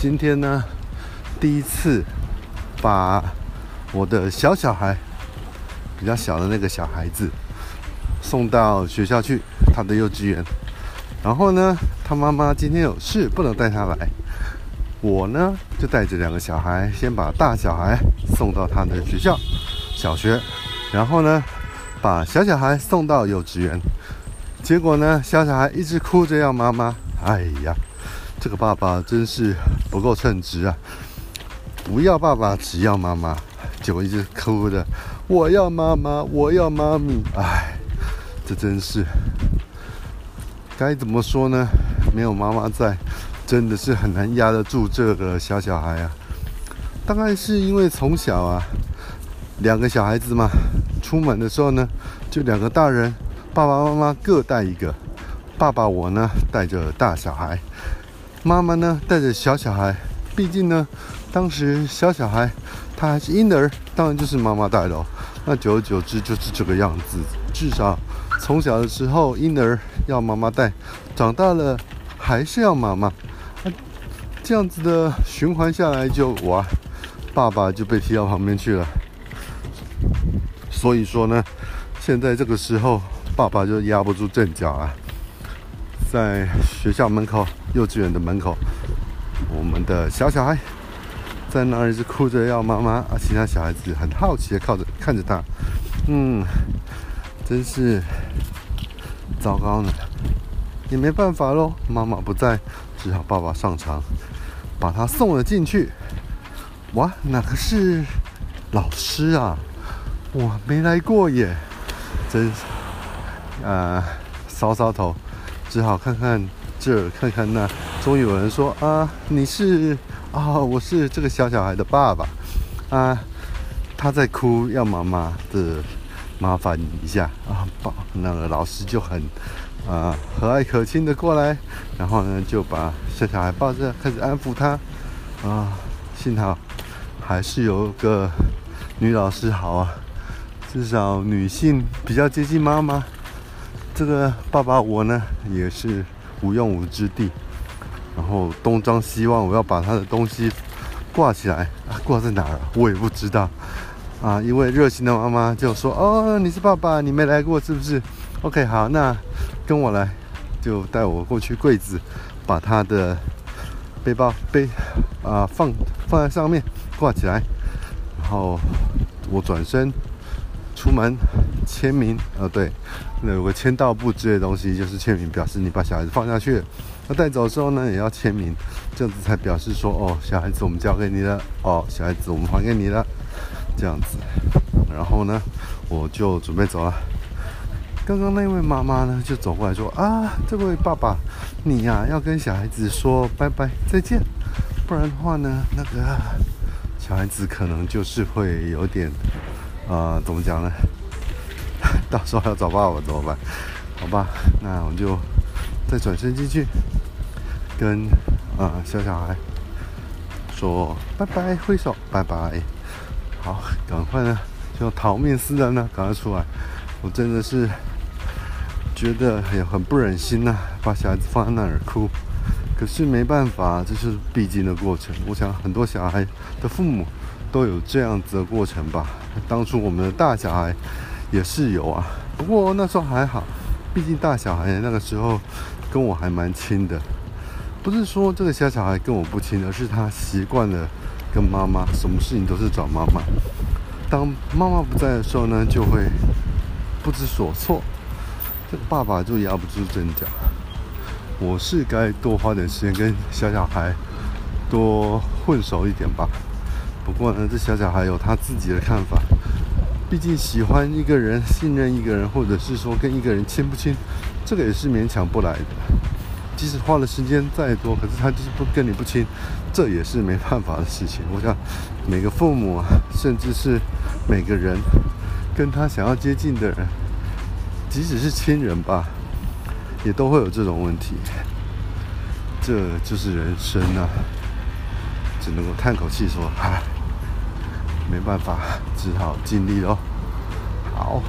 今天呢，第一次把我的小小孩，比较小的那个小孩子送到学校去，他的幼稚园。然后呢，他妈妈今天有事不能带他来，我呢就带着两个小孩，先把大小孩送到他的学校小学，然后呢把小小孩送到幼稚园。结果呢，小小孩一直哭着要妈妈。哎呀！这个爸爸真是不够称职啊！不要爸爸，只要妈妈，结果一直哭的，我要妈妈，我要妈咪。哎，这真是该怎么说呢？没有妈妈在，真的是很难压得住这个小小孩啊。大概是因为从小啊，两个小孩子嘛，出门的时候呢，就两个大人，爸爸妈妈各带一个，爸爸我呢带着大小孩。妈妈呢带着小小孩，毕竟呢，当时小小孩他还是婴儿，当然就是妈妈带喽。那久而久之就是这个样子，至少从小的时候婴儿要妈妈带，长大了还是要妈妈。这样子的循环下来就哇，爸爸就被踢到旁边去了。所以说呢，现在这个时候爸爸就压不住阵脚啊。在学校门口，幼稚园的门口，我们的小小孩在那儿一直哭着要妈妈，而其他小孩子很好奇的靠着看着他，嗯，真是糟糕呢，也没办法喽，妈妈不在，只好爸爸上场，把他送了进去。哇，哪个是老师啊？我没来过耶，真是啊，搔搔头。只好看看这，看看那。终于有人说：“啊，你是啊，我是这个小小孩的爸爸啊，他在哭，要妈妈的麻烦你一下啊。”爸，那个老师就很啊和蔼可亲的过来，然后呢就把小小孩抱着，开始安抚他啊。幸好还是有个女老师好啊，至少女性比较接近妈妈。这个爸爸我呢也是无用武之地，然后东张西望，我要把他的东西挂起来，挂在哪儿我也不知道啊。一位热心的妈妈就说：“哦，你是爸爸，你没来过是不是？”OK，好，那跟我来，就带我过去柜子，把他的背包背啊放放在上面挂起来，然后我转身出门签名，呃，对。那有个签到簿之类的东西，就是签名，表示你把小孩子放下去。那带走的时候呢，也要签名，这样子才表示说，哦，小孩子我们交给你了，哦，小孩子我们还给你了，这样子。然后呢，我就准备走了。刚刚那位妈妈呢，就走过来说，啊，这位爸爸，你呀要跟小孩子说拜拜再见，不然的话呢，那个小孩子可能就是会有点，啊，怎么讲呢？到时候要找爸爸怎么办？好吧，那我就再转身进去，跟啊小小孩说拜拜，挥手拜拜。好，赶快呢，就逃命似的呢，赶快出来。我真的是觉得也很不忍心呐，把小孩子放在那儿哭。可是没办法，这是必经的过程。我想很多小孩的父母都有这样子的过程吧。当初我们的大小孩。也是有啊，不过那时候还好，毕竟大小孩那个时候跟我还蛮亲的。不是说这个小小孩跟我不亲，而是他习惯了跟妈妈，什么事情都是找妈妈。当妈妈不在的时候呢，就会不知所措，这个爸爸就压不住阵脚。我是该多花点时间跟小小孩多混熟一点吧。不过呢，这小小孩有他自己的看法。毕竟喜欢一个人、信任一个人，或者是说跟一个人亲不亲，这个也是勉强不来的。即使花了时间再多，可是他就是不跟你不亲，这也是没办法的事情。我想每个父母，甚至是每个人跟他想要接近的人，即使是亲人吧，也都会有这种问题。这就是人生啊，只能够叹口气说：“唉。”没办法，只好尽力喽。好，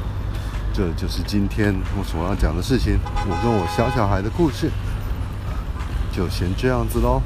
这就是今天我所要讲的事情，我跟我小小孩的故事，就先这样子喽。